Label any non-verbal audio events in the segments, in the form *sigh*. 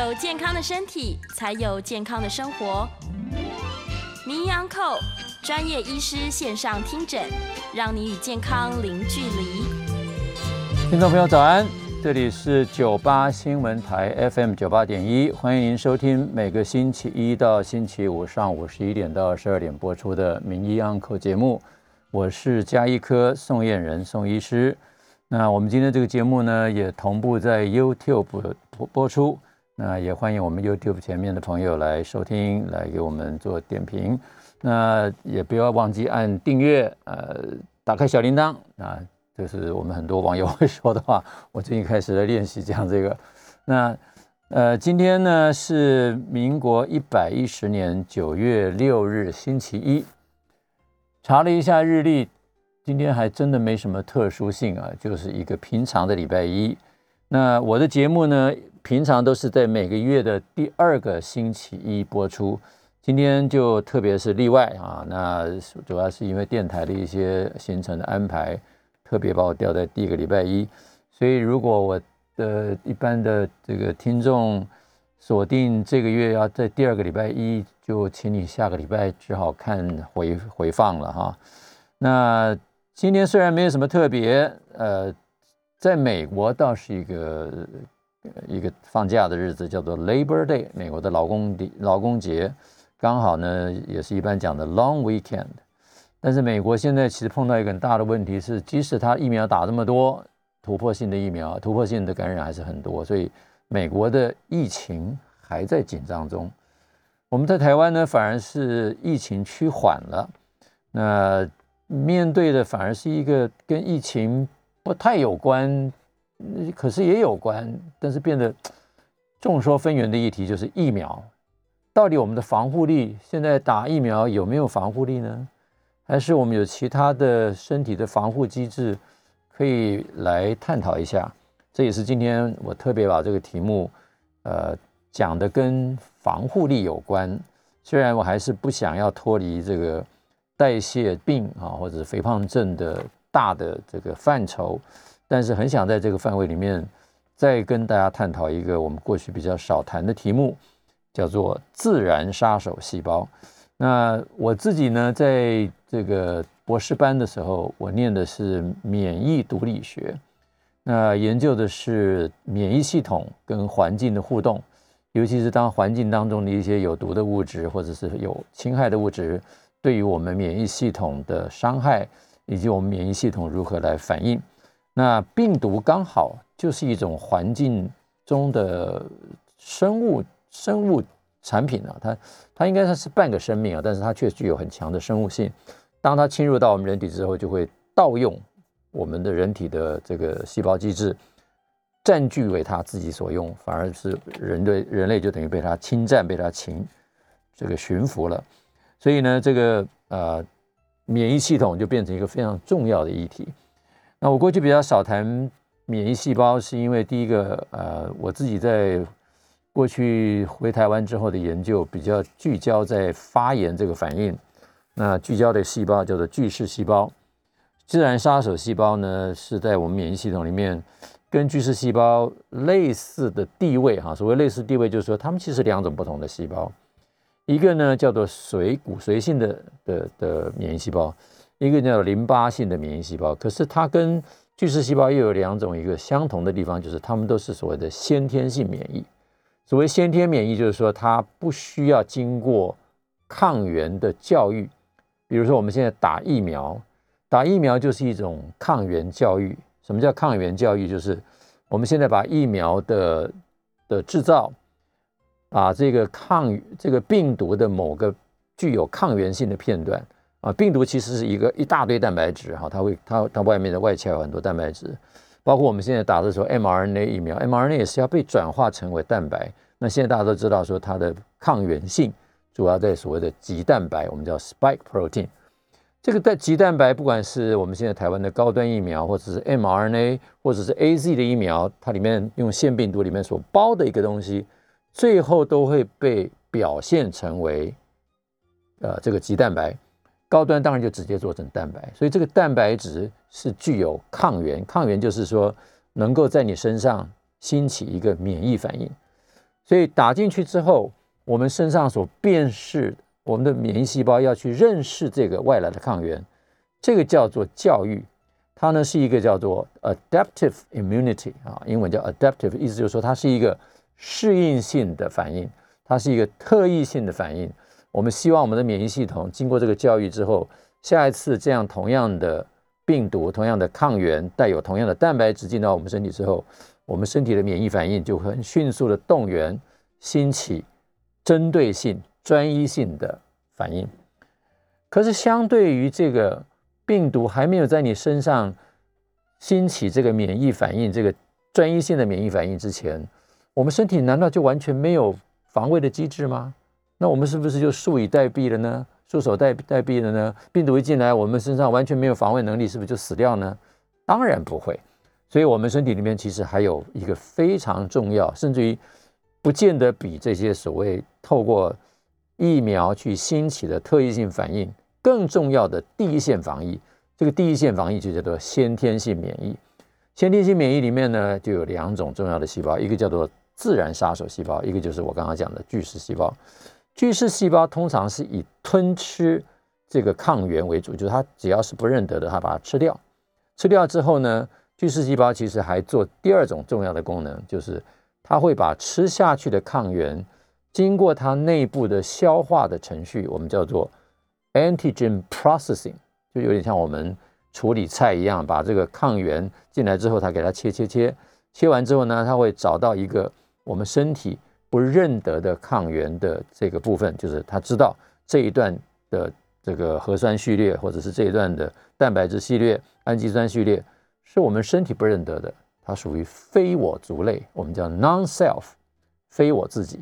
有健康的身体，才有健康的生活。名医扣专业医师线上听诊，让你与健康零距离。听众朋友早安，这里是九八新闻台 FM 九八点一，欢迎您收听每个星期一到星期五上午十一点到十二点播出的名医扣节目。我是加医科宋燕人宋医师。那我们今天这个节目呢，也同步在 YouTube 播播出。那也欢迎我们 YouTube 前面的朋友来收听，来给我们做点评。那也不要忘记按订阅，呃，打开小铃铛啊，这是我们很多网友会说的话。我最近开始在练习讲这个。那呃，今天呢是民国一百一十年九月六日，星期一。查了一下日历，今天还真的没什么特殊性啊，就是一个平常的礼拜一。那我的节目呢？平常都是在每个月的第二个星期一播出，今天就特别是例外啊。那主要是因为电台的一些行程的安排，特别把我调在第一个礼拜一。所以如果我的一般的这个听众锁定这个月要在第二个礼拜一，就请你下个礼拜只好看回回放了哈。那今天虽然没有什么特别，呃，在美国倒是一个。一个放假的日子叫做 Labor Day，美国的劳工的劳工节，刚好呢也是一般讲的 Long Weekend。但是美国现在其实碰到一个很大的问题是，即使他疫苗打这么多，突破性的疫苗，突破性的感染还是很多，所以美国的疫情还在紧张中。我们在台湾呢，反而是疫情趋缓了，那面对的反而是一个跟疫情不太有关。可是也有关，但是变得众说纷纭的议题就是疫苗，到底我们的防护力现在打疫苗有没有防护力呢？还是我们有其他的身体的防护机制可以来探讨一下？这也是今天我特别把这个题目，呃，讲的跟防护力有关。虽然我还是不想要脱离这个代谢病啊，或者是肥胖症的大的这个范畴。但是很想在这个范围里面，再跟大家探讨一个我们过去比较少谈的题目，叫做自然杀手细胞。那我自己呢，在这个博士班的时候，我念的是免疫毒理学，那研究的是免疫系统跟环境的互动，尤其是当环境当中的一些有毒的物质或者是有侵害的物质，对于我们免疫系统的伤害，以及我们免疫系统如何来反应。那病毒刚好就是一种环境中的生物生物产品啊，它它应该算是半个生命啊，但是它却具有很强的生物性。当它侵入到我们人体之后，就会盗用我们的人体的这个细胞机制，占据为它自己所用，反而是人类人类就等于被它侵占、被它侵这个驯服了。所以呢，这个呃免疫系统就变成一个非常重要的议题。那我过去比较少谈免疫细胞，是因为第一个，呃，我自己在过去回台湾之后的研究比较聚焦在发炎这个反应。那聚焦的细胞叫做巨噬细胞，自然杀手细胞呢是在我们免疫系统里面跟巨噬细胞类似的地位哈。所谓类似地位，就是说它们其实两种不同的细胞，一个呢叫做髓骨髓性的的的免疫细胞。一个叫淋巴性的免疫细胞，可是它跟巨噬细胞又有两种一个相同的地方，就是它们都是所谓的先天性免疫。所谓先天免疫，就是说它不需要经过抗原的教育。比如说我们现在打疫苗，打疫苗就是一种抗原教育。什么叫抗原教育？就是我们现在把疫苗的的制造，把这个抗这个病毒的某个具有抗原性的片段。啊，病毒其实是一个一大堆蛋白质哈，它会它它外面的外壳有很多蛋白质，包括我们现在打的时候 mRNA 疫苗，mRNA 也是要被转化成为蛋白。那现在大家都知道说它的抗原性主要在所谓的棘蛋白，我们叫 spike protein。这个在棘蛋白，不管是我们现在台湾的高端疫苗，或者是 mRNA，或者是 AZ 的疫苗，它里面用腺病毒里面所包的一个东西，最后都会被表现成为呃这个棘蛋白。高端当然就直接做成蛋白，所以这个蛋白质是具有抗原，抗原就是说能够在你身上兴起一个免疫反应。所以打进去之后，我们身上所辨识，我们的免疫细胞要去认识这个外来的抗原，这个叫做教育。它呢是一个叫做 adaptive immunity 啊，英文叫 adaptive，意思就是说它是一个适应性的反应，它是一个特异性的反应。我们希望我们的免疫系统经过这个教育之后，下一次这样同样的病毒、同样的抗原带有同样的蛋白质进到我们身体之后，我们身体的免疫反应就很迅速的动员兴起针对性、专一性的反应。可是相对于这个。病毒还没有在你身上兴起这个免疫反应，这个专一性的免疫反应之前，我们身体难道就完全没有防卫的机制吗？那我们是不是就束以待毙了呢？束手待待毙了呢？病毒一进来，我们身上完全没有防卫能力，是不是就死掉呢？当然不会。所以，我们身体里面其实还有一个非常重要，甚至于不见得比这些所谓透过疫苗去兴起的特异性反应。更重要的第一线防疫，这个第一线防疫就叫做先天性免疫。先天性免疫里面呢，就有两种重要的细胞，一个叫做自然杀手细胞，一个就是我刚刚讲的巨噬细胞。巨噬细胞通常是以吞吃这个抗原为主，就是它只要是不认得的，它把它吃掉。吃掉之后呢，巨噬细胞其实还做第二种重要的功能，就是它会把吃下去的抗原经过它内部的消化的程序，我们叫做。Antigen processing 就有点像我们处理菜一样，把这个抗原进来之后，它给它切切切，切完之后呢，它会找到一个我们身体不认得的抗原的这个部分，就是它知道这一段的这个核酸序列，或者是这一段的蛋白质序列、氨基酸序列，是我们身体不认得的，它属于非我族类，我们叫 non-self，非我自己，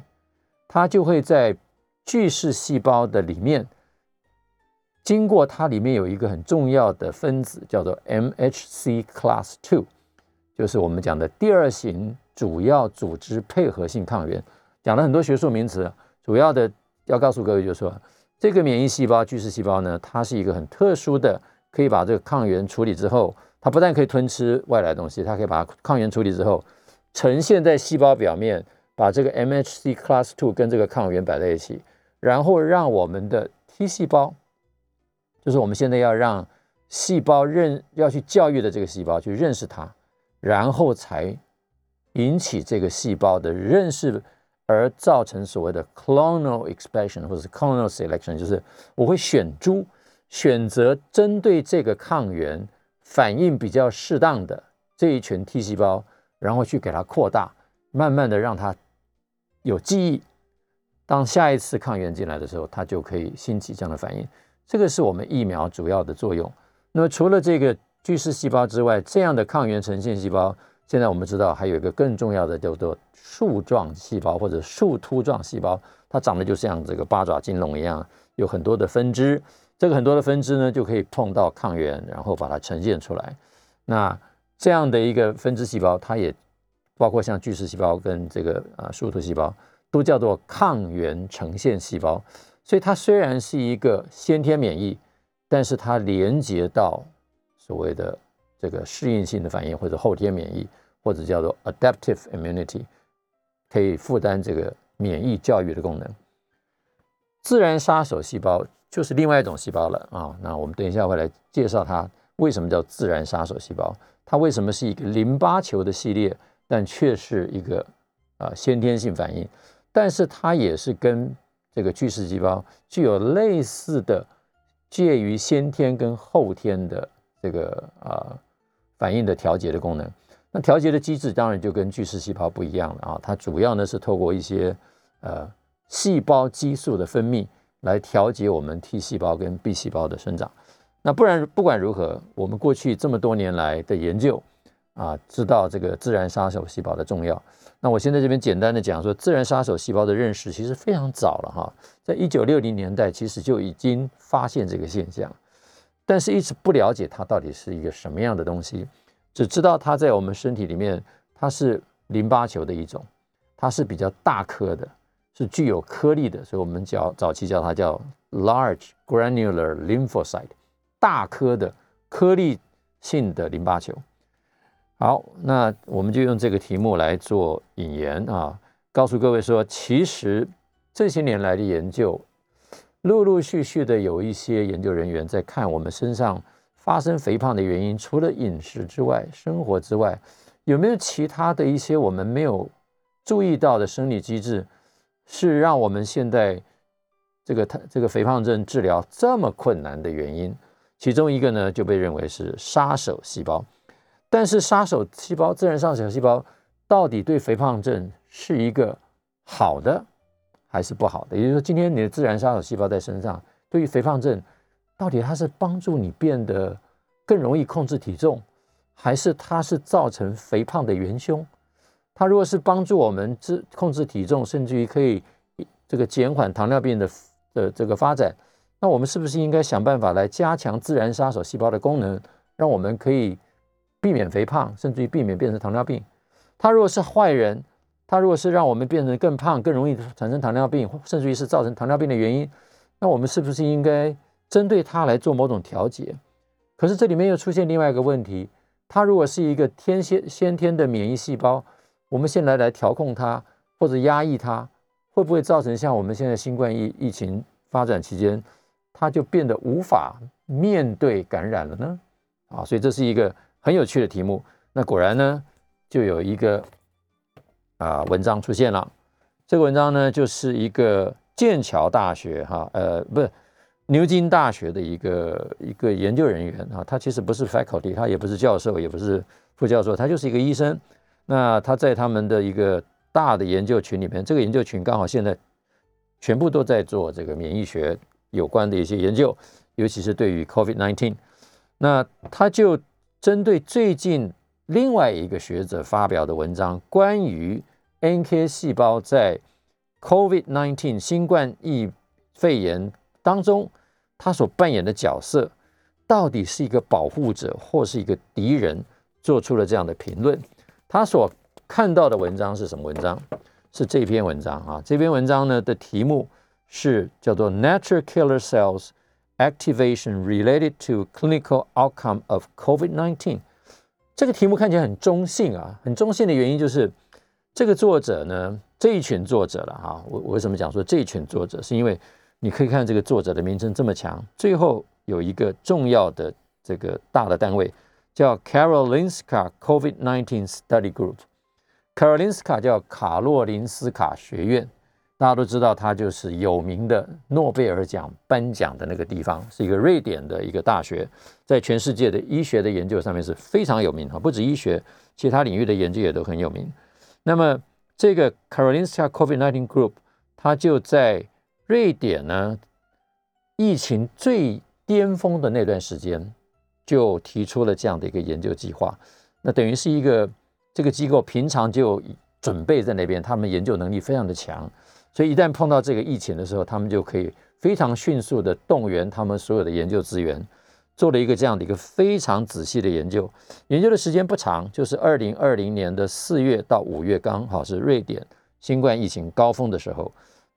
它就会在巨噬细胞的里面。经过它里面有一个很重要的分子，叫做 MHC Class Two，就是我们讲的第二型主要组织配合性抗原。讲了很多学术名词，主要的要告诉各位就是说，这个免疫细胞巨噬细胞呢，它是一个很特殊的，可以把这个抗原处理之后，它不但可以吞吃外来东西，它可以把抗原处理之后，呈现在细胞表面，把这个 MHC Class Two 跟这个抗原摆在一起，然后让我们的 T 细胞。就是我们现在要让细胞认要去教育的这个细胞去认识它，然后才引起这个细胞的认识，而造成所谓的 clonal expression 或者是 clonal selection，就是我会选猪，选择针对这个抗原反应比较适当的这一群 T 细胞，然后去给它扩大，慢慢的让它有记忆，当下一次抗原进来的时候，它就可以兴起这样的反应。这个是我们疫苗主要的作用。那么除了这个巨噬细胞之外，这样的抗原呈现细胞，现在我们知道还有一个更重要的叫做树状细胞或者树突状细胞，它长得就像这个八爪金龙一样，有很多的分支。这个很多的分支呢，就可以碰到抗原，然后把它呈现出来。那这样的一个分支细胞，它也包括像巨噬细胞跟这个啊树突细胞，都叫做抗原呈现细胞。所以它虽然是一个先天免疫，但是它连接到所谓的这个适应性的反应，或者后天免疫，或者叫做 adaptive immunity，可以负担这个免疫教育的功能。自然杀手细胞就是另外一种细胞了啊。那我们等一下会来介绍它为什么叫自然杀手细胞，它为什么是一个淋巴球的系列，但却是一个啊先天性反应，但是它也是跟这个巨噬细胞具有类似的介于先天跟后天的这个啊反应的调节的功能。那调节的机制当然就跟巨噬细胞不一样了啊，它主要呢是透过一些呃细胞激素的分泌来调节我们 T 细胞跟 B 细胞的生长。那不然不管如何，我们过去这么多年来的研究啊，知道这个自然杀手细胞的重要。那我现在这边简单的讲说，自然杀手细胞的认识其实非常早了哈，在一九六零年代其实就已经发现这个现象，但是一直不了解它到底是一个什么样的东西，只知道它在我们身体里面它是淋巴球的一种，它是比较大颗的，是具有颗粒的，所以我们叫早期叫它叫 large granular lymphocyte，大颗的颗粒性的淋巴球。好，那我们就用这个题目来做引言啊。告诉各位说，其实这些年来的研究，陆陆续续的有一些研究人员在看我们身上发生肥胖的原因，除了饮食之外，生活之外，有没有其他的一些我们没有注意到的生理机制，是让我们现在这个它这个肥胖症治疗这么困难的原因？其中一个呢，就被认为是杀手细胞。但是杀手细胞、自然杀手细胞到底对肥胖症是一个好的还是不好的？也就是说，今天你的自然杀手细胞在身上，对于肥胖症，到底它是帮助你变得更容易控制体重，还是它是造成肥胖的元凶？它如果是帮助我们制控制体重，甚至于可以这个减缓糖尿病的的这个发展，那我们是不是应该想办法来加强自然杀手细胞的功能，让我们可以？避免肥胖，甚至于避免变成糖尿病。他如果是坏人，他如果是让我们变成更胖、更容易产生糖尿病，甚至于是造成糖尿病的原因，那我们是不是应该针对他来做某种调节？可是这里面又出现另外一个问题：他如果是一个天先先天的免疫细胞，我们现在来调控它或者压抑它，会不会造成像我们现在新冠疫疫情发展期间，它就变得无法面对感染了呢？啊，所以这是一个。很有趣的题目，那果然呢，就有一个啊文章出现了。这个文章呢，就是一个剑桥大学哈，呃，不是牛津大学的一个一个研究人员啊，他其实不是 faculty，他也不是教授，也不是副教授，他就是一个医生。那他在他们的一个大的研究群里面，这个研究群刚好现在全部都在做这个免疫学有关的一些研究，尤其是对于 COVID-19，那他就。针对最近另外一个学者发表的文章，关于 NK 细胞在 COVID-19 新冠疫肺炎当中，他所扮演的角色，到底是一个保护者或是一个敌人，做出了这样的评论。他所看到的文章是什么文章？是这篇文章啊。这篇文章呢的题目是叫做 “Natural Killer Cells”。Activation related to clinical outcome of COVID-19，这个题目看起来很中性啊，很中性的原因就是这个作者呢，这一群作者了哈。我我为什么讲说这一群作者？是因为你可以看这个作者的名称这么强，最后有一个重要的这个大的单位叫 Karolinska COVID-19 Study Group，Karolinska 叫卡洛林斯卡学院。大家都知道，它就是有名的诺贝尔奖颁奖的那个地方，是一个瑞典的一个大学，在全世界的医学的研究上面是非常有名哈，不止医学，其他领域的研究也都很有名。那么，这个 Karolinska COVID-19 Group，它就在瑞典呢，疫情最巅峰的那段时间，就提出了这样的一个研究计划。那等于是一个这个机构平常就准备在那边，他们研究能力非常的强。所以一旦碰到这个疫情的时候，他们就可以非常迅速的动员他们所有的研究资源，做了一个这样的一个非常仔细的研究。研究的时间不长，就是二零二零年的四月到五月，刚好是瑞典新冠疫情高峰的时候。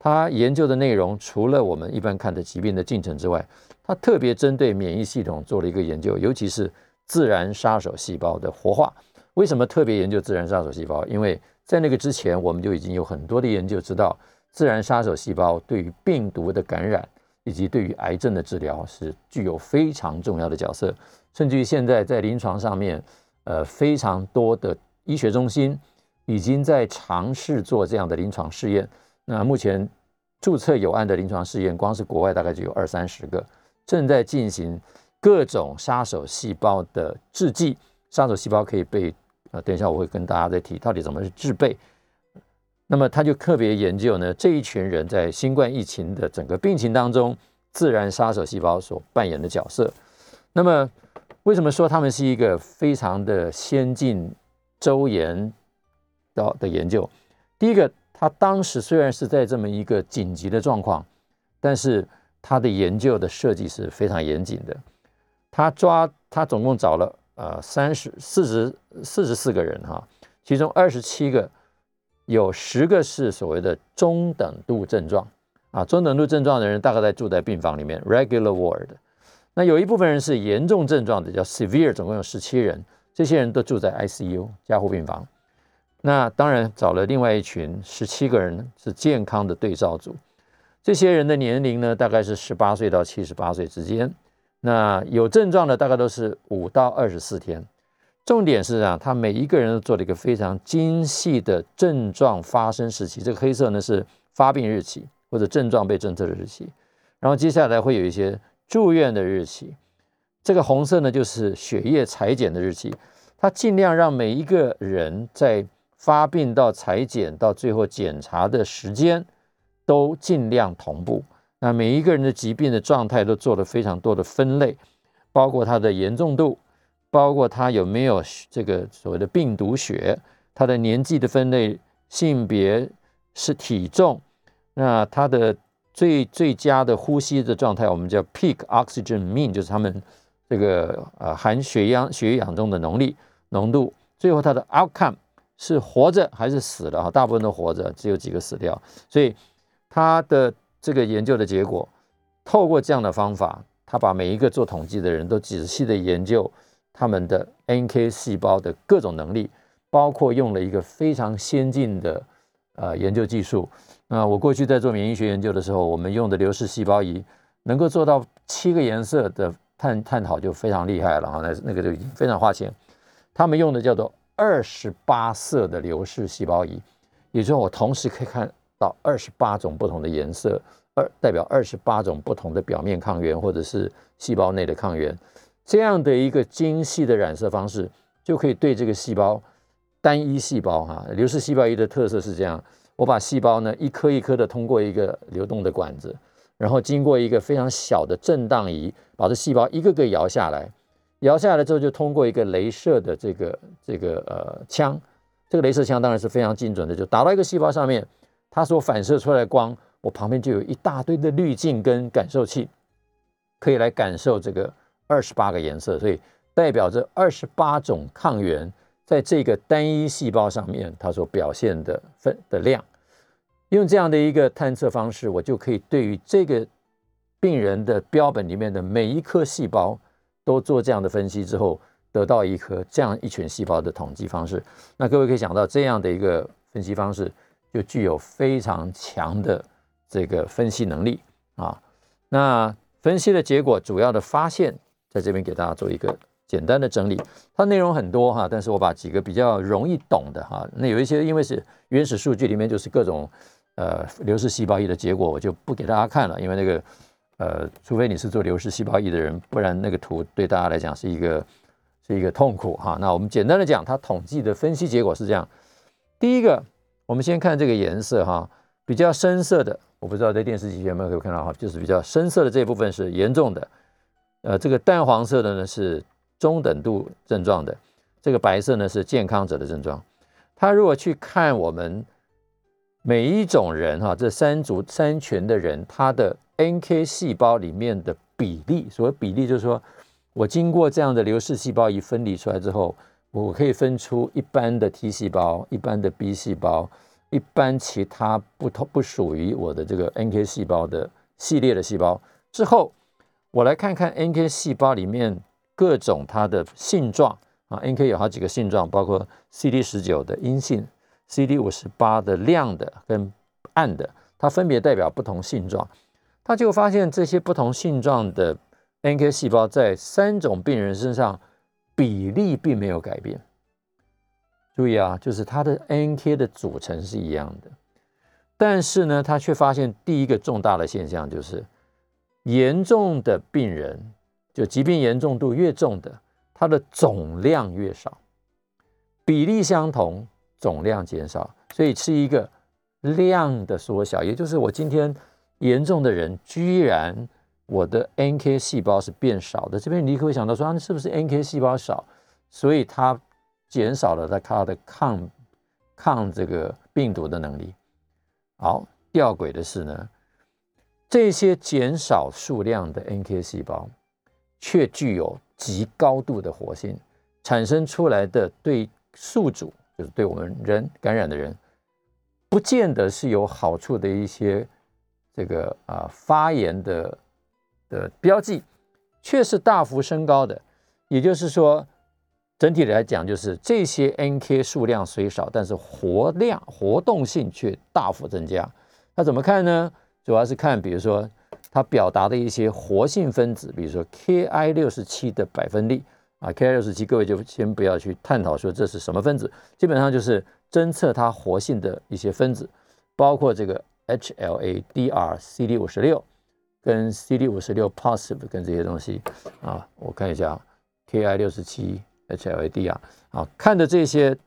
他研究的内容除了我们一般看的疾病的进程之外，他特别针对免疫系统做了一个研究，尤其是自然杀手细胞的活化。为什么特别研究自然杀手细胞？因为在那个之前，我们就已经有很多的研究知道。自然杀手细胞对于病毒的感染以及对于癌症的治疗是具有非常重要的角色，甚至于现在在临床上面，呃，非常多的医学中心已经在尝试做这样的临床试验。那目前注册有案的临床试验，光是国外大概就有二三十个，正在进行各种杀手细胞的制剂。杀手细胞可以被呃，等一下我会跟大家再提到底怎么去制备。那么他就特别研究呢，这一群人在新冠疫情的整个病情当中，自然杀手细胞所扮演的角色。那么为什么说他们是一个非常的先进、周延的的研究？第一个，他当时虽然是在这么一个紧急的状况，但是他的研究的设计是非常严谨的。他抓他总共找了呃三十四十四十四个人哈，其中二十七个。有十个是所谓的中等度症状啊，中等度症状的人大概在住在病房里面 （regular ward）。那有一部分人是严重症状的，叫 severe，总共有十七人，这些人都住在 ICU 加护病房。那当然找了另外一群十七个人是健康的对照组，这些人的年龄呢大概是十八岁到七十八岁之间，那有症状的大概都是五到二十四天。重点是啊，他每一个人都做了一个非常精细的症状发生时期，这个黑色呢是发病日期或者症状被侦测的日期，然后接下来会有一些住院的日期，这个红色呢就是血液裁剪的日期，他尽量让每一个人在发病到裁剪到最后检查的时间都尽量同步，那每一个人的疾病的状态都做了非常多的分类，包括它的严重度。包括他有没有这个所谓的病毒血，他的年纪的分类、性别是体重，那他的最最佳的呼吸的状态，我们叫 peak oxygen mean，就是他们这个呃含血氧血氧中的能力浓度。最后他的 outcome 是活着还是死了？哈，大部分都活着，只有几个死掉。所以他的这个研究的结果，透过这样的方法，他把每一个做统计的人都仔细的研究。他们的 NK 细胞的各种能力，包括用了一个非常先进的呃研究技术。那我过去在做免疫学研究的时候，我们用的流式细胞仪能够做到七个颜色的探探讨就非常厉害了啊！那那个就已经非常花钱。他们用的叫做二十八色的流式细胞仪，也就是我同时可以看到二十八种不同的颜色，二代表二十八种不同的表面抗原或者是细胞内的抗原。这样的一个精细的染色方式，就可以对这个细胞单一细胞哈，流式细胞仪的特色是这样：我把细胞呢一颗一颗的通过一个流动的管子，然后经过一个非常小的震荡仪，把这细胞一个个摇下来，摇下来之后就通过一个镭射的这个这个呃枪，这个镭射枪当然是非常精准的，就打到一个细胞上面，它所反射出来光，我旁边就有一大堆的滤镜跟感受器，可以来感受这个。二十八个颜色，所以代表着二十八种抗原在这个单一细胞上面，它所表现的分的量。用这样的一个探测方式，我就可以对于这个病人的标本里面的每一颗细胞都做这样的分析之后，得到一颗这样一群细胞的统计方式。那各位可以想到，这样的一个分析方式就具有非常强的这个分析能力啊。那分析的结果，主要的发现。在这边给大家做一个简单的整理，它内容很多哈，但是我把几个比较容易懂的哈，那有一些因为是原始数据里面就是各种呃流式细胞仪的结果，我就不给大家看了，因为那个呃，除非你是做流式细胞仪的人，不然那个图对大家来讲是一个是一个痛苦哈。那我们简单的讲，它统计的分析结果是这样：第一个，我们先看这个颜色哈，比较深色的，我不知道在电视机前有没有看到哈，就是比较深色的这部分是严重的。呃，这个淡黄色的呢是中等度症状的，这个白色呢是健康者的症状。他如果去看我们每一种人哈，这三组三群的人，他的 NK 细胞里面的比例，所谓比例就是说我经过这样的流式细胞仪分离出来之后，我可以分出一般的 T 细胞、一般的 B 细胞、一般其他不同不属于我的这个 NK 细胞的系列的细胞之后。我来看看 NK 细胞里面各种它的性状啊，NK 有好几个性状，包括 CD 十九的阴性，CD 五十八的亮的跟暗的，它分别代表不同性状。他就发现这些不同性状的 NK 细胞在三种病人身上比例并没有改变。注意啊，就是它的 NK 的组成是一样的，但是呢，他却发现第一个重大的现象就是。严重的病人，就疾病严重度越重的，它的总量越少，比例相同，总量减少，所以是一个量的缩小。也就是我今天严重的人，居然我的 NK 细胞是变少的。这边你可会想到说，啊，是不是 NK 细胞少，所以它减少了它它的抗抗这个病毒的能力？好，吊诡的是呢。这些减少数量的 NK 细胞，却具有极高度的活性，产生出来的对宿主，就是对我们人感染的人，不见得是有好处的一些这个啊发炎的的标记，却是大幅升高的。也就是说，整体来讲，就是这些 NK 数量虽少，但是活量、活动性却大幅增加。那怎么看呢？主要是看，比如说它表达的一些活性分子，比如说 Ki 六十七的百分率啊，Ki 六十七，各位就先不要去探讨说这是什么分子，基本上就是侦测它活性的一些分子，包括这个 HLA、DR、CD 五十六跟 CD 五十六 positive 跟这些东西啊，我看一下，Ki 六十七。HLA-D 啊，啊，看着这些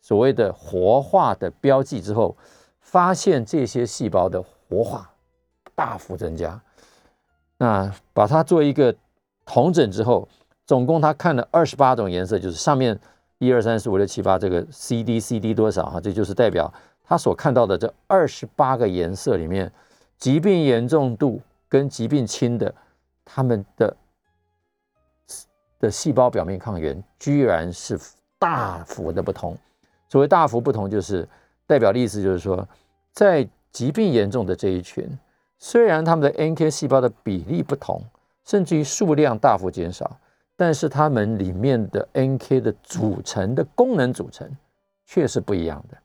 所谓的活化的标记之后，发现这些细胞的活化大幅增加。那把它做一个同整之后，总共他看了二十八种颜色，就是上面一二三四五六七八这个 CD CD 多少哈，这就是代表他所看到的这二十八个颜色里面，疾病严重度跟疾病轻的他们的。的细胞表面抗原居然是大幅的不同。所谓大幅不同，就是代表的意思就是说，在疾病严重的这一群，虽然他们的 NK 细胞的比例不同，甚至于数量大幅减少，但是他们里面的 NK 的组成的功能组成却是不一样的。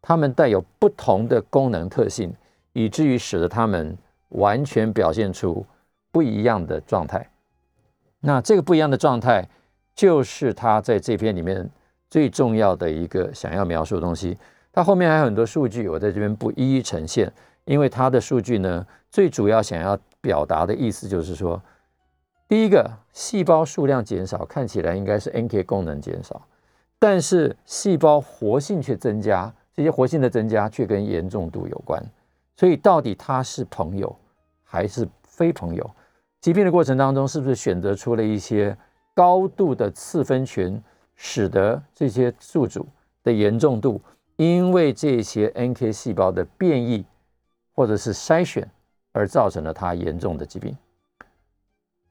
它们带有不同的功能特性，以至于使得它们完全表现出不一样的状态。那这个不一样的状态，就是他在这篇里面最重要的一个想要描述的东西。他后面还有很多数据，我在这边不一一呈现，因为他的数据呢，最主要想要表达的意思就是说，第一个，细胞数量减少，看起来应该是 NK 功能减少，但是细胞活性却增加，这些活性的增加却跟严重度有关。所以，到底他是朋友还是非朋友？疾病的过程当中，是不是选择出了一些高度的次分群，使得这些宿主的严重度，因为这些 NK 细胞的变异或者是筛选而造成了它严重的疾病？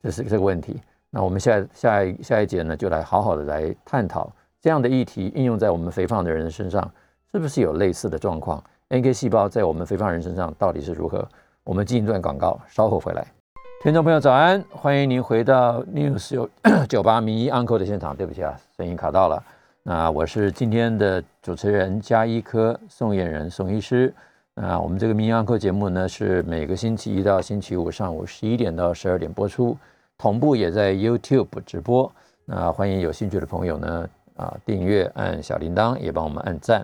这是这个问题。那我们下下一下一节呢，就来好好的来探讨这样的议题应用在我们肥胖的人身上，是不是有类似的状况？NK 细胞在我们肥胖人身上到底是如何？我们进一段广告，稍后回来。听众朋友早安，欢迎您回到 News 九 *coughs* 九八名医 Uncle 的现场。对不起啊，声音卡到了。那我是今天的主持人加医科宋燕人宋医师。那我们这个名医 Uncle 节目呢，是每个星期一到星期五上午十一点到十二点播出，同步也在 YouTube 直播。那欢迎有兴趣的朋友呢，啊，订阅按小铃铛，也帮我们按赞。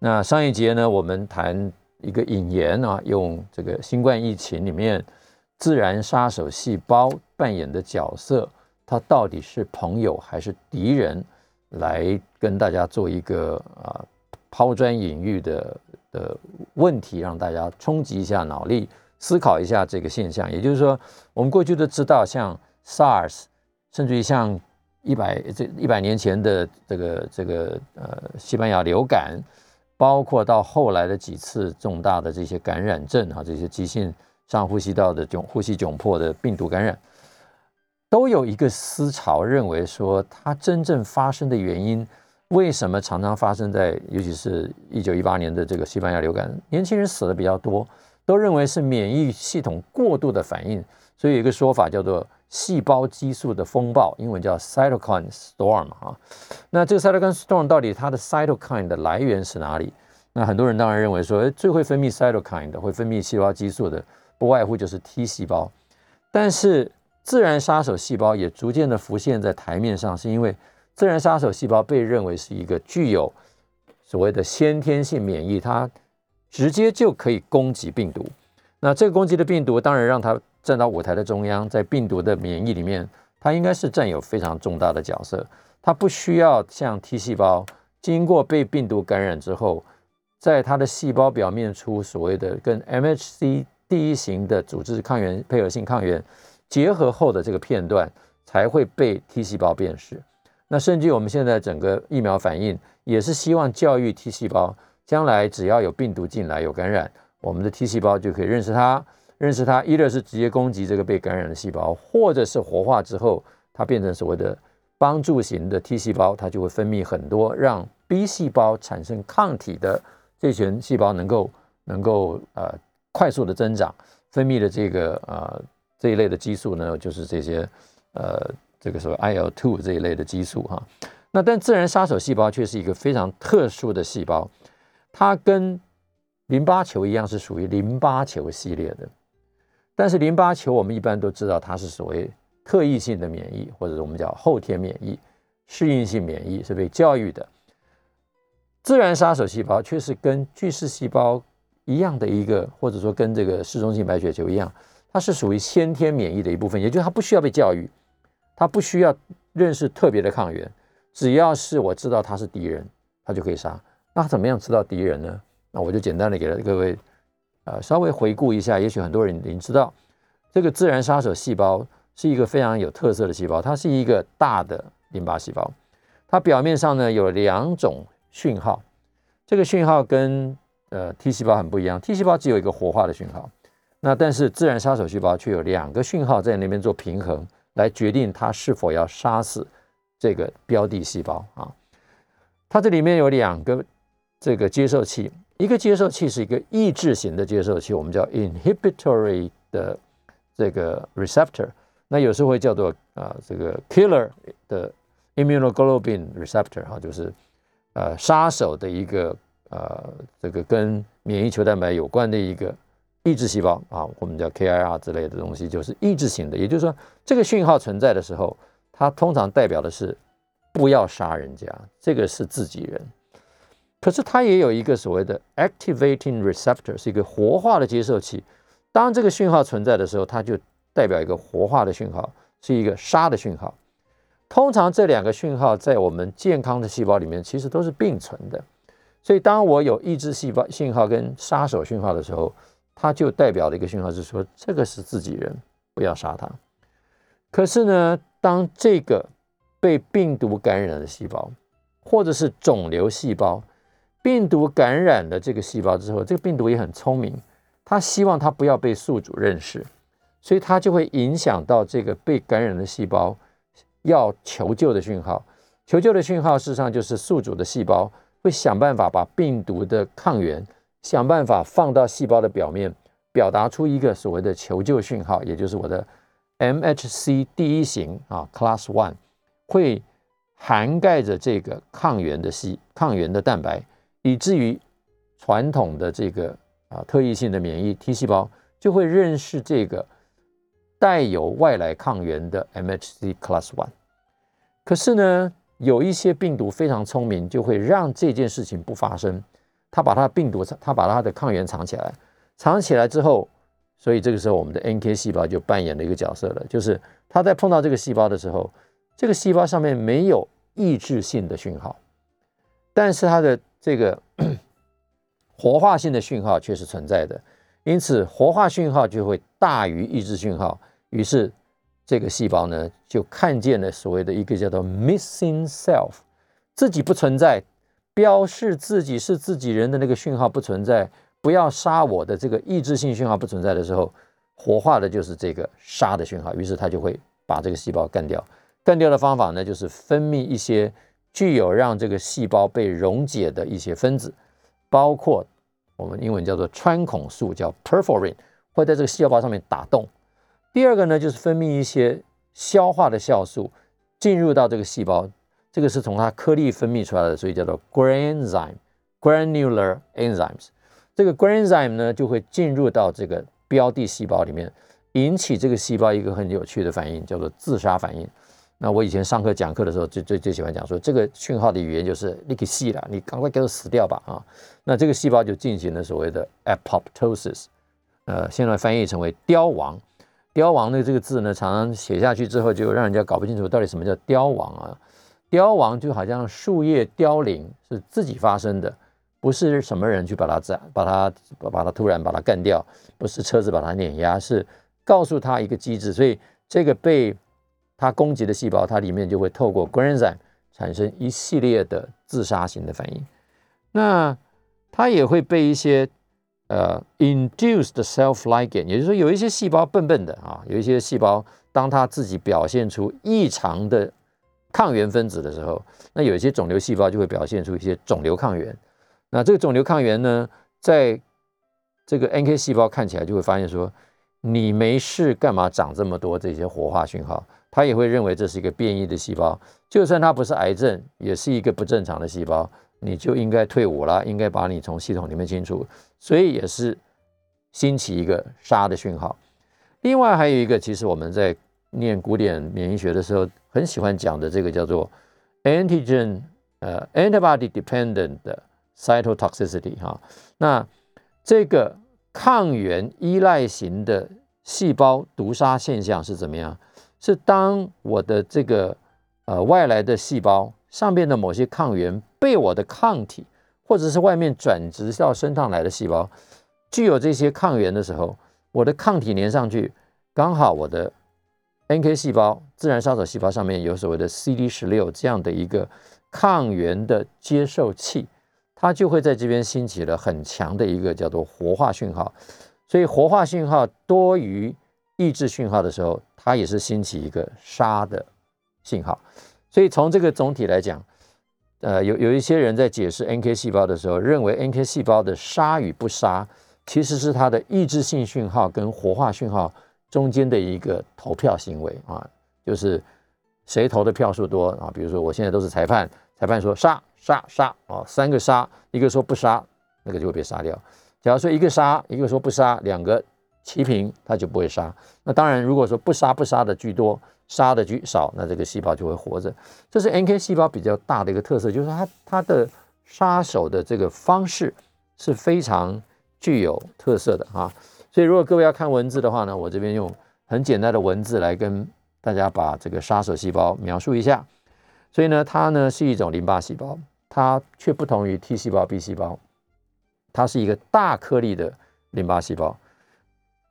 那上一节呢，我们谈一个引言啊，用这个新冠疫情里面。自然杀手细胞扮演的角色，它到底是朋友还是敌人？来跟大家做一个啊抛砖引玉的的问题，让大家冲击一下脑力，思考一下这个现象。也就是说，我们过去都知道，像 SARS，甚至于像一百这一百年前的这个这个呃西班牙流感，包括到后来的几次重大的这些感染症啊，这些急性。上呼吸道的窘呼吸窘迫的病毒感染，都有一个思潮，认为说它真正发生的原因，为什么常常发生在，尤其是一九一八年的这个西班牙流感，年轻人死的比较多，都认为是免疫系统过度的反应，所以有一个说法叫做细胞激素的风暴，英文叫 cytokine storm 啊。那这个 cytokine storm 到底它的 cytokine 的来源是哪里？那很多人当然认为说，最会分泌 cytokine 的，会分泌细胞激素的。不外乎就是 T 细胞，但是自然杀手细胞也逐渐的浮现在台面上，是因为自然杀手细胞被认为是一个具有所谓的先天性免疫，它直接就可以攻击病毒。那这个攻击的病毒，当然让它站到舞台的中央，在病毒的免疫里面，它应该是占有非常重大的角色。它不需要像 T 细胞，经过被病毒感染之后，在它的细胞表面出所谓的跟 MHC。第一型的组织抗原配合性抗原结合后的这个片段才会被 T 细胞辨识。那甚至我们现在整个疫苗反应也是希望教育 T 细胞，将来只要有病毒进来有感染，我们的 T 细胞就可以认识它，认识它，一个是直接攻击这个被感染的细胞，或者是活化之后它变成所谓的帮助型的 T 细胞，它就会分泌很多让 B 细胞产生抗体的这群细胞能够能够呃。快速的增长，分泌的这个呃这一类的激素呢，就是这些呃这个所谓 IL two 这一类的激素哈。那但自然杀手细胞却是一个非常特殊的细胞，它跟淋巴球一样是属于淋巴球系列的。但是淋巴球我们一般都知道它是所谓特异性的免疫，或者我们叫后天免疫、适应性免疫是被教育的。自然杀手细胞却是跟巨噬细胞一样的一个，或者说跟这个嗜中性白血球一样，它是属于先天免疫的一部分，也就是它不需要被教育，它不需要认识特别的抗原，只要是我知道它是敌人，它就可以杀。那怎么样知道敌人呢？那我就简单的给了各位。呃，稍微回顾一下，也许很多人已经知道，这个自然杀手细胞是一个非常有特色的细胞，它是一个大的淋巴细胞，它表面上呢有两种讯号，这个讯号跟呃 T 细胞很不一样，T 细胞只有一个活化的讯号，那但是自然杀手细胞却有两个讯号在那边做平衡，来决定它是否要杀死这个标的细胞啊，它这里面有两个这个接受器。一个接受器是一个抑制型的接受器，我们叫 inhibitory 的这个 receptor，那有时候会叫做啊这个 killer 的 immunoglobulin receptor 哈，就是呃杀手的一个呃这个跟免疫球蛋白有关的一个抑制细胞啊，我们叫 KIR 之类的东西，就是抑制型的。也就是说，这个讯号存在的时候，它通常代表的是不要杀人家，这个是自己人。可是它也有一个所谓的 activating receptor，是一个活化的接受器。当这个讯号存在的时候，它就代表一个活化的讯号，是一个杀的讯号。通常这两个讯号在我们健康的细胞里面其实都是并存的。所以当我有抑制细胞信号跟杀手讯号的时候，它就代表的一个讯号是说这个是自己人，不要杀他。可是呢，当这个被病毒感染的细胞，或者是肿瘤细胞，病毒感染了这个细胞之后，这个病毒也很聪明，它希望它不要被宿主认识，所以它就会影响到这个被感染的细胞要求救的讯号。求救的讯号事实上就是宿主的细胞会想办法把病毒的抗原想办法放到细胞的表面，表达出一个所谓的求救讯号，也就是我的 MHC 第一型啊，Class One 会涵盖着这个抗原的细抗原的蛋白。以至于传统的这个啊特异性的免疫 T 细胞就会认识这个带有外来抗原的 MHC Class One。可是呢，有一些病毒非常聪明，就会让这件事情不发生。它把它的病毒，它把它的抗原藏起来，藏起来之后，所以这个时候我们的 NK 细胞就扮演了一个角色了，就是它在碰到这个细胞的时候，这个细胞上面没有抑制性的讯号，但是它的这个 *clears throat* 活化性的讯号却是存在的，因此活化讯号就会大于抑制讯号，于是这个细胞呢就看见了所谓的一个叫做 missing self，自己不存在，标示自己是自己人的那个讯号不存在，不要杀我的这个抑制性讯号不存在的时候，活化的就是这个杀的讯号，于是它就会把这个细胞干掉。干掉的方法呢，就是分泌一些。具有让这个细胞被溶解的一些分子，包括我们英文叫做穿孔素，叫 perforin，会在这个细胞上面打洞。第二个呢，就是分泌一些消化的酵素进入到这个细胞，这个是从它颗粒分泌出来的，所以叫做 granzyme，granular enzymes。这个 granzyme 呢，就会进入到这个标的细胞里面，引起这个细胞一个很有趣的反应，叫做自杀反应。那我以前上课讲课的时候，最最最喜欢讲说，这个讯号的语言就是你给细了，你赶快给我死掉吧啊！那这个细胞就进行了所谓的 apoptosis，呃，现在翻译成为凋亡。凋亡的这个字呢，常常写下去之后，就让人家搞不清楚到底什么叫凋亡啊。凋亡就好像树叶凋零是自己发生的，不是什么人去把它斩，把它把它突然把它干掉，不是车子把它碾压，是告诉他一个机制，所以这个被。它攻击的细胞，它里面就会透过 granzyme 产生一系列的自杀型的反应。那它也会被一些呃 induced self ligand，也就是说有一些细胞笨笨的啊，有一些细胞当它自己表现出异常的抗原分子的时候，那有一些肿瘤细胞就会表现出一些肿瘤抗原。那这个肿瘤抗原呢，在这个 NK 细胞看起来就会发现说，你没事干嘛长这么多这些活化讯号？他也会认为这是一个变异的细胞，就算它不是癌症，也是一个不正常的细胞，你就应该退伍了，应该把你从系统里面清除，所以也是兴起一个杀的讯号。另外还有一个，其实我们在念古典免疫学的时候，很喜欢讲的这个叫做 antigen 呃 antibody dependent cytotoxicity 哈，那这个抗原依赖型的细胞毒杀现象是怎么样？是当我的这个呃外来的细胞上面的某些抗原被我的抗体或者是外面转植到身上来的细胞具有这些抗原的时候，我的抗体粘上去，刚好我的 NK 细胞自然杀手细胞上面有所谓的 CD 十六这样的一个抗原的接受器，它就会在这边兴起了很强的一个叫做活化讯号，所以活化讯号多于抑制讯号的时候，它也是兴起一个杀的信号。所以从这个总体来讲，呃，有有一些人在解释 NK 细胞的时候，认为 NK 细胞的杀与不杀，其实是它的抑制性讯号跟活化讯号。中间的一个投票行为啊，就是谁投的票数多啊？比如说我现在都是裁判，裁判说杀杀杀啊，三个杀，一个说不杀，那个就会被杀掉。假如说一个杀，一个说不杀，两个齐平，它就不会杀。那当然，如果说不杀不杀的居多，杀的居少，那这个细胞就会活着。这是 NK 细胞比较大的一个特色，就是它它的杀手的这个方式是非常具有特色的啊。所以，如果各位要看文字的话呢，我这边用很简单的文字来跟大家把这个杀手细胞描述一下。所以呢，它呢是一种淋巴细胞，它却不同于 T 细胞、B 细胞，它是一个大颗粒的淋巴细胞。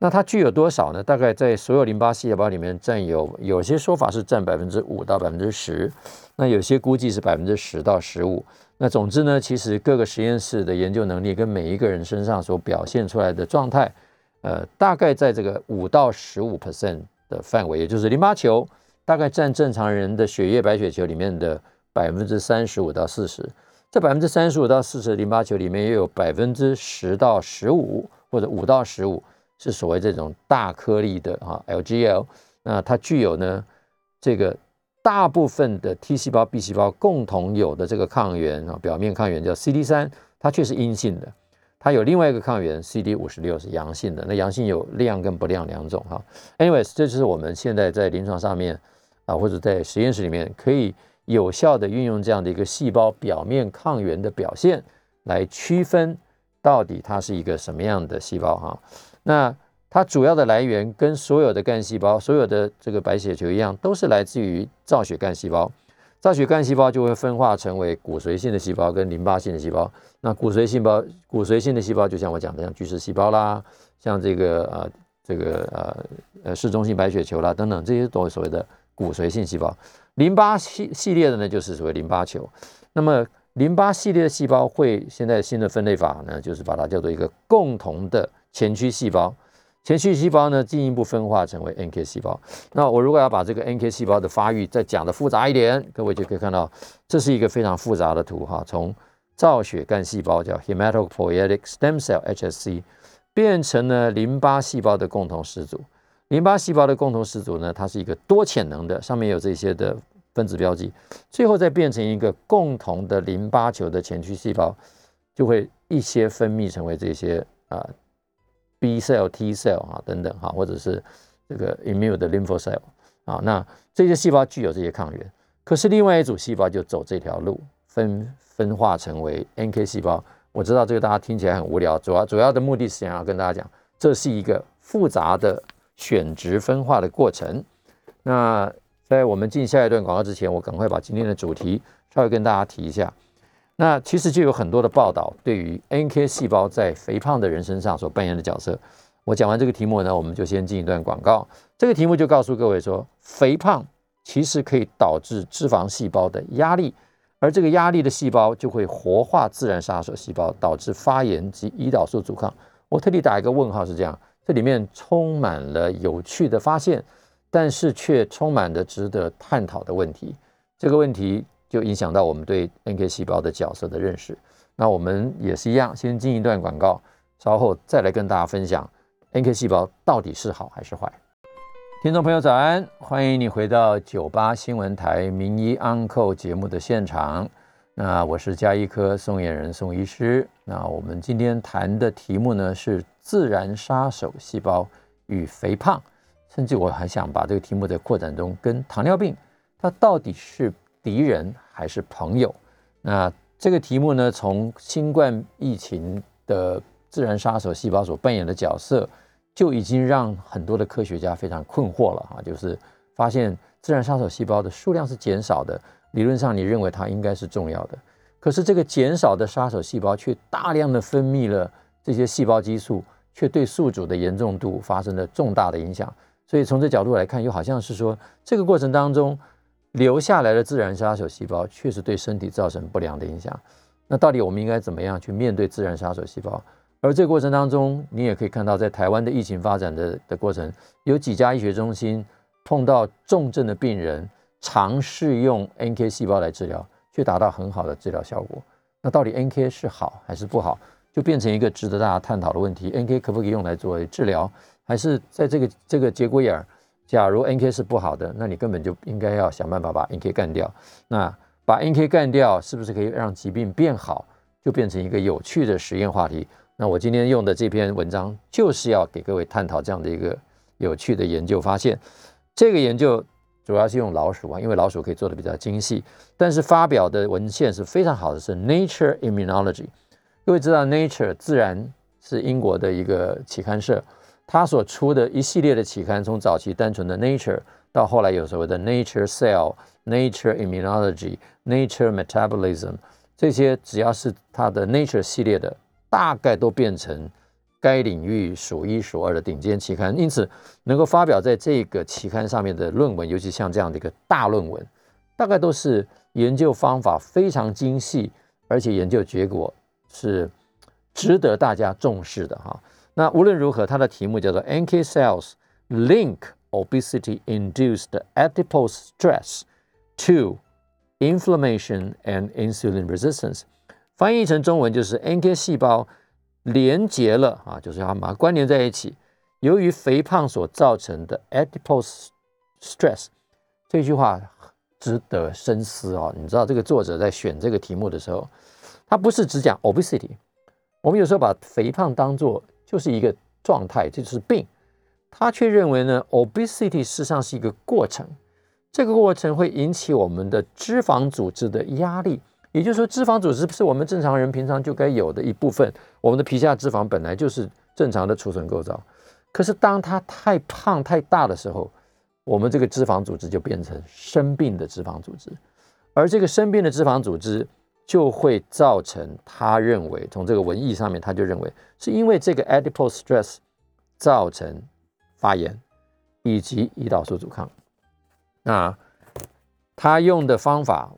那它具有多少呢？大概在所有淋巴细胞里面占有，有些说法是占百分之五到百分之十，那有些估计是百分之十到十五。那总之呢，其实各个实验室的研究能力跟每一个人身上所表现出来的状态。呃，大概在这个五到十五 percent 的范围，也就是淋巴球大概占正常人的血液白血球里面的百分之三十五到四十。这百分之三十五到四十的淋巴球里面，也有百分之十到十五或者五到十五是所谓这种大颗粒的啊 LGL。那它具有呢这个大部分的 T 细胞、B 细胞共同有的这个抗原啊，表面抗原叫 CD 三，它却是阴性的。它有另外一个抗原 CD 五十六是阳性的，那阳性有亮跟不亮两种哈。Anyways，这就是我们现在在临床上面啊，或者在实验室里面可以有效的运用这样的一个细胞表面抗原的表现，来区分到底它是一个什么样的细胞哈。那它主要的来源跟所有的干细胞、所有的这个白血球一样，都是来自于造血干细胞。造血干细胞就会分化成为骨髓性的细胞跟淋巴性的细胞。那骨髓细胞、骨髓性的细胞，就像我讲的，像巨噬细胞啦，像这个呃这个呃呃嗜中性白血球啦等等，这些都是所谓的骨髓性细胞。淋巴系系列的呢，就是所谓淋巴球。那么淋巴系列的细胞会现在新的分类法呢，就是把它叫做一个共同的前驱细胞。前驱细胞呢，进一步分化成为 NK 细胞。那我如果要把这个 NK 细胞的发育再讲的复杂一点，各位就可以看到，这是一个非常复杂的图哈。从造血干细胞叫 Hematopoietic Stem Cell（HSC） 变成了淋巴细胞的共同始祖。淋巴细胞的共同始祖呢，它是一个多潜能的，上面有这些的分子标记，最后再变成一个共同的淋巴球的前驱细胞，就会一些分泌成为这些啊。B cell、T cell 啊等等哈，或者是这个 immune 的 lympho cell 啊，那这些细胞具有这些抗原，可是另外一组细胞就走这条路，分分化成为 NK 细胞。我知道这个大家听起来很无聊，主要主要的目的是想要跟大家讲，这是一个复杂的选值分化的过程。那在我们进下一段广告之前，我赶快把今天的主题稍微跟大家提一下。那其实就有很多的报道，对于 NK 细胞在肥胖的人身上所扮演的角色。我讲完这个题目呢，我们就先进一段广告。这个题目就告诉各位说，肥胖其实可以导致脂肪细胞的压力，而这个压力的细胞就会活化自然杀手细胞，导致发炎及胰岛素阻抗。我特地打一个问号，是这样，这里面充满了有趣的发现，但是却充满了值得探讨的问题。这个问题。就影响到我们对 NK 细胞的角色的认识。那我们也是一样，先进一段广告，稍后再来跟大家分享 NK 细胞到底是好还是坏。听众朋友早安，欢迎你回到九八新闻台名医 Uncle 节目的现场。那我是加医科宋彦仁宋医师。那我们今天谈的题目呢是自然杀手细胞与肥胖，甚至我还想把这个题目在扩展中跟糖尿病，它到底是敌人还是朋友？那这个题目呢，从新冠疫情的自然杀手细胞所扮演的角色。就已经让很多的科学家非常困惑了哈，就是发现自然杀手细胞的数量是减少的，理论上你认为它应该是重要的，可是这个减少的杀手细胞却大量的分泌了这些细胞激素，却对宿主的严重度发生了重大的影响。所以从这角度来看，又好像是说这个过程当中留下来的自然杀手细胞确实对身体造成不良的影响。那到底我们应该怎么样去面对自然杀手细胞？而这个过程当中，你也可以看到，在台湾的疫情发展的的过程，有几家医学中心碰到重症的病人，尝试用 NK 细胞来治疗，却达到很好的治疗效果。那到底 NK 是好还是不好，就变成一个值得大家探讨的问题。NK 可不可以用来作为治疗，还是在这个这个节骨眼儿，假如 NK 是不好的，那你根本就应该要想办法把 NK 干掉。那把 NK 干掉，是不是可以让疾病变好，就变成一个有趣的实验话题？那我今天用的这篇文章就是要给各位探讨这样的一个有趣的研究发现。这个研究主要是用老鼠啊，因为老鼠可以做的比较精细。但是发表的文献是非常好的，是 Nature Immunology。各位知道 Nature 自然是英国的一个期刊社，他所出的一系列的期刊，从早期单纯的 Nature 到后来有所谓的 Nature Cell、Nature Immunology、Nature Metabolism，这些只要是他的 Nature 系列的。大概都变成该领域数一数二的顶尖期刊，因此能够发表在这个期刊上面的论文，尤其像这样的一个大论文，大概都是研究方法非常精细，而且研究结果是值得大家重视的哈。那无论如何，它的题目叫做 “NK cells link obesity-induced adipose stress to inflammation and insulin resistance”。翻译成中文就是 NK 细胞连接了啊，就是要把它关联在一起。由于肥胖所造成的 adipose stress，这句话值得深思啊。你知道这个作者在选这个题目的时候，他不是只讲 obesity。我们有时候把肥胖当做就是一个状态，这就是病。他却认为呢，obesity 事实上是一个过程，这个过程会引起我们的脂肪组织的压力。也就是说，脂肪组织是我们正常人平常就该有的一部分。我们的皮下脂肪本来就是正常的储存构造，可是当它太胖太大的时候，我们这个脂肪组织就变成生病的脂肪组织，而这个生病的脂肪组织就会造成他认为从这个文艺上面他就认为是因为这个 adipose stress 造成发炎以及胰岛素阻抗。那他用的方法。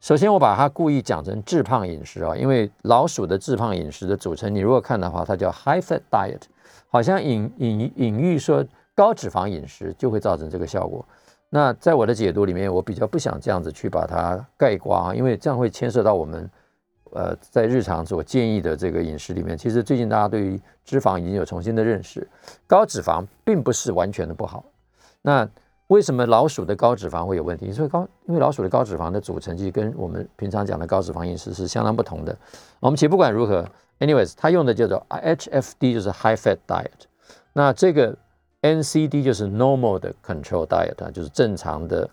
首先，我把它故意讲成致胖饮食啊，因为老鼠的致胖饮食的组成，你如果看的话，它叫 high fat diet，好像隐隐隐喻说高脂肪饮食就会造成这个效果。那在我的解读里面，我比较不想这样子去把它盖刮，因为这样会牵涉到我们呃在日常所建议的这个饮食里面。其实最近大家对于脂肪已经有重新的认识，高脂肪并不是完全的不好。那为什么老鼠的高脂肪会有问题？因为高，因为老鼠的高脂肪的组成其实跟我们平常讲的高脂肪饮食是相当不同的。我们且不管如何，anyways，它用的叫做 HFD，就是 high fat diet。那这个 NCD 就是 normal 的 control diet，就是正常的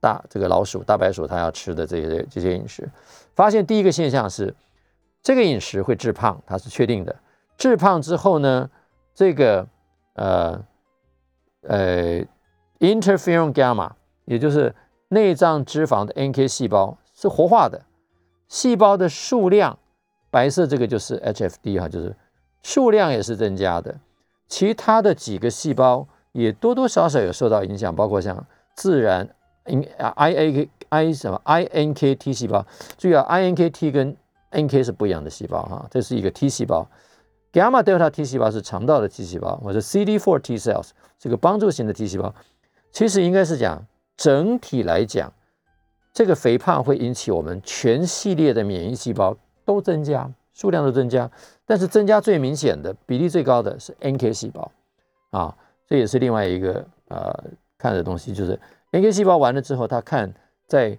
大这个老鼠大白鼠它要吃的这些这些饮食。发现第一个现象是，这个饮食会致胖，它是确定的。致胖之后呢，这个呃呃。Interferon gamma，也就是内脏脂肪的 NK 细胞是活化的，细胞的数量，白色这个就是 HFD 哈，就是数量也是增加的。其他的几个细胞也多多少少有受到影响，包括像自然 INK I 什么 INKT 细胞，注意啊，INKT 跟 NK 是不一样的细胞哈，这是一个 T 细胞，gamma delta T 细胞是肠道的 T 细胞，或者 CD4 T cells 这个帮助型的 T 细胞。其实应该是讲，整体来讲，这个肥胖会引起我们全系列的免疫细胞都增加，数量的增加，但是增加最明显的比例最高的是 NK 细胞，啊，这也是另外一个呃看的东西，就是 NK 细胞完了之后，他看在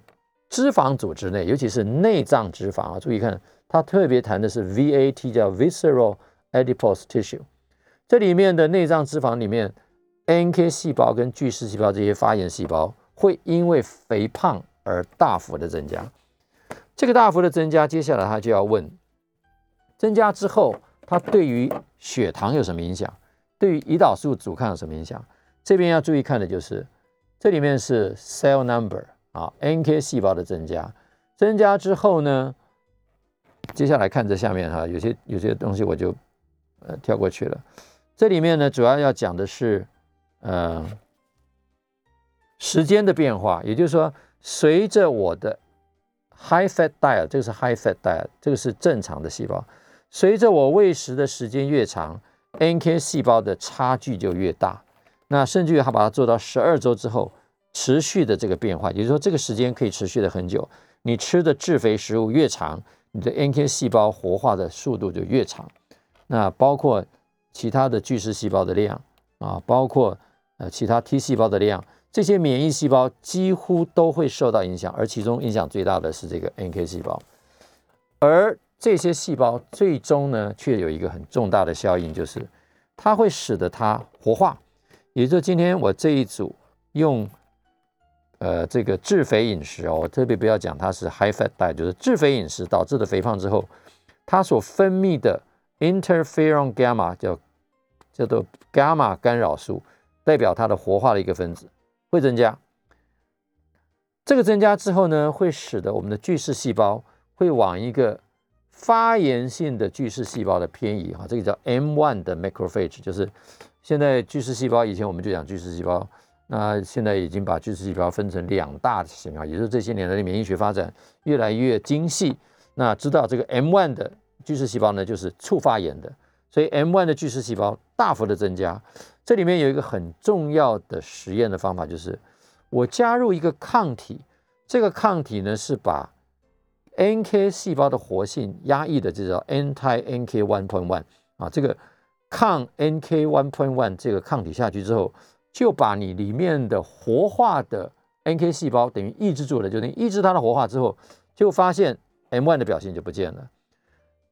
脂肪组织内，尤其是内脏脂肪啊，注意看，它特别谈的是 VAT，叫 Visceral Adipose Tissue，这里面的内脏脂肪里面，NK 细胞跟巨噬细胞这些发炎细胞会因为肥胖而大幅的增加。这个大幅的增加，接下来他就要问，增加之后，它对于血糖有什么影响？对于胰岛素阻抗有什么影响？这边要注意看的就是，这里面是 cell number 啊，NK 细胞的增加，增加之后呢，接下来看这下面哈，有些有些东西我就呃跳过去了。这里面呢，主要要讲的是呃时间的变化，也就是说，随着我的 High fat diet，这个是 high fat diet，这个是正常的细胞。随着我喂食的时间越长，NK 细胞的差距就越大。那甚至于他把它做到十二周之后，持续的这个变化，也就是说这个时间可以持续的很久。你吃的致肥食物越长，你的 NK 细胞活化的速度就越长。那包括其他的巨噬细胞的量啊，包括呃其他 T 细胞的量。这些免疫细胞几乎都会受到影响，而其中影响最大的是这个 NK 细胞，而这些细胞最终呢，却有一个很重大的效应，就是它会使得它活化。也就是今天我这一组用呃这个致肥饮食哦，我特别不要讲它是 high fat diet，就是致肥饮食导致的肥胖之后，它所分泌的 interferon gamma 叫叫做伽马干扰素，代表它的活化的一个分子。会增加，这个增加之后呢，会使得我们的巨噬细胞会往一个发炎性的巨噬细胞的偏移哈，这个叫 M1 的 macrophage，就是现在巨噬细胞，以前我们就讲巨噬细胞，那现在已经把巨噬细胞分成两大型啊，也就是这些年来的免疫学发展越来越精细，那知道这个 M1 的巨噬细胞呢，就是促发炎的，所以 M1 的巨噬细胞大幅的增加。这里面有一个很重要的实验的方法，就是我加入一个抗体，这个抗体呢是把 NK 细胞的活性压抑的，这叫 anti NK one point one 啊，这个抗 NK one point one 这个抗体下去之后，就把你里面的活化的 NK 细胞等于抑制住了，就等于抑制它的活化之后，就发现 M one 的表现就不见了。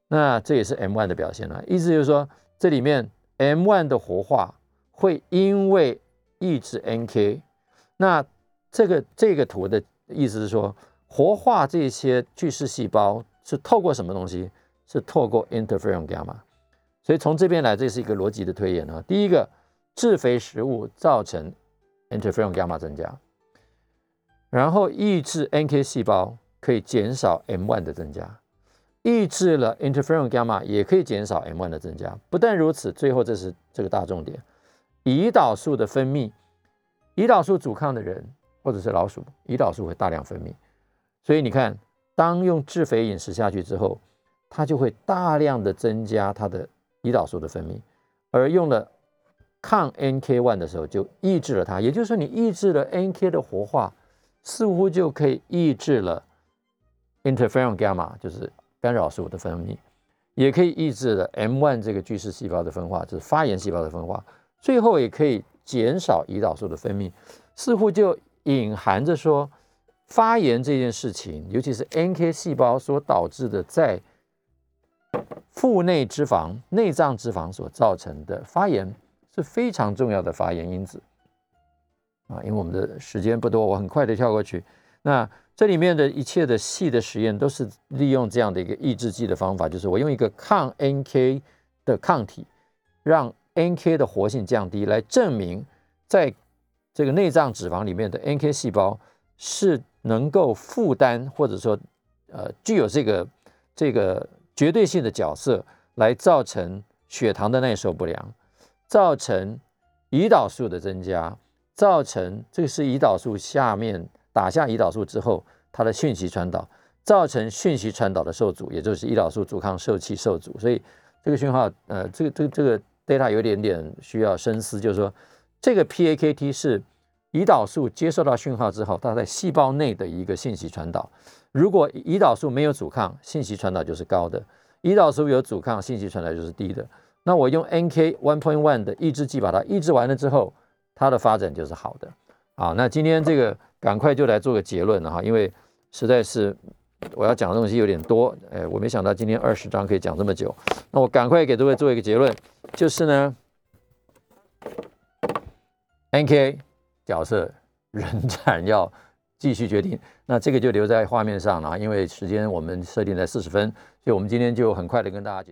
那这也是 M one 的表现了，意思就是说这里面 M one 的活化。会因为抑制 NK，那这个这个图的意思是说，活化这些巨噬细胞是透过什么东西？是透过 interferon gamma。所以从这边来，这是一个逻辑的推演啊。第一个，致肥食物造成 interferon gamma 增加，然后抑制 NK 细胞可以减少 M1 的增加，抑制了 interferon gamma 也可以减少 M1 的增加。不但如此，最后这是这个大重点。胰岛素的分泌，胰岛素阻抗的人或者是老鼠，胰岛素会大量分泌，所以你看，当用致肥饮食下去之后，它就会大量的增加它的胰岛素的分泌，而用了抗 NK one 的时候就抑制了它，也就是说，你抑制了 NK 的活化，似乎就可以抑制了 interferon gamma，就是干扰素的分泌，也可以抑制了 M one 这个巨噬细胞的分化，就是发炎细胞的分化。最后也可以减少胰岛素的分泌，似乎就隐含着说，发炎这件事情，尤其是 NK 细胞所导致的在腹内脂肪、内脏脂肪所造成的发炎，是非常重要的发炎因子。啊，因为我们的时间不多，我很快的跳过去。那这里面的一切的细的实验，都是利用这样的一个抑制剂的方法，就是我用一个抗 NK 的抗体，让 NK 的活性降低，来证明在这个内脏脂肪里面的 NK 细胞是能够负担，或者说呃具有这个这个绝对性的角色，来造成血糖的耐受不良，造成胰岛素的增加，造成这个是胰岛素下面打下胰岛素之后，它的讯息传导，造成讯息传导的受阻，也就是胰岛素阻抗受器受阻，所以这个讯号呃这个这个这个。data 有点点需要深思，就是说，这个 PAKT 是胰岛素接受到讯号之后，它在细胞内的一个信息传导。如果胰岛素没有阻抗，信息传导就是高的；胰岛素有阻抗，信息传导就是低的。那我用 NK one point one 的抑制剂把它抑制完了之后，它的发展就是好的。好，那今天这个赶快就来做个结论了哈，因为实在是我要讲的东西有点多，哎，我没想到今天二十章可以讲这么久，那我赶快给各位做一个结论，就是呢，NK 角色仍然要继续决定，那这个就留在画面上了，因为时间我们设定在四十分，所以我们今天就很快的跟大家解。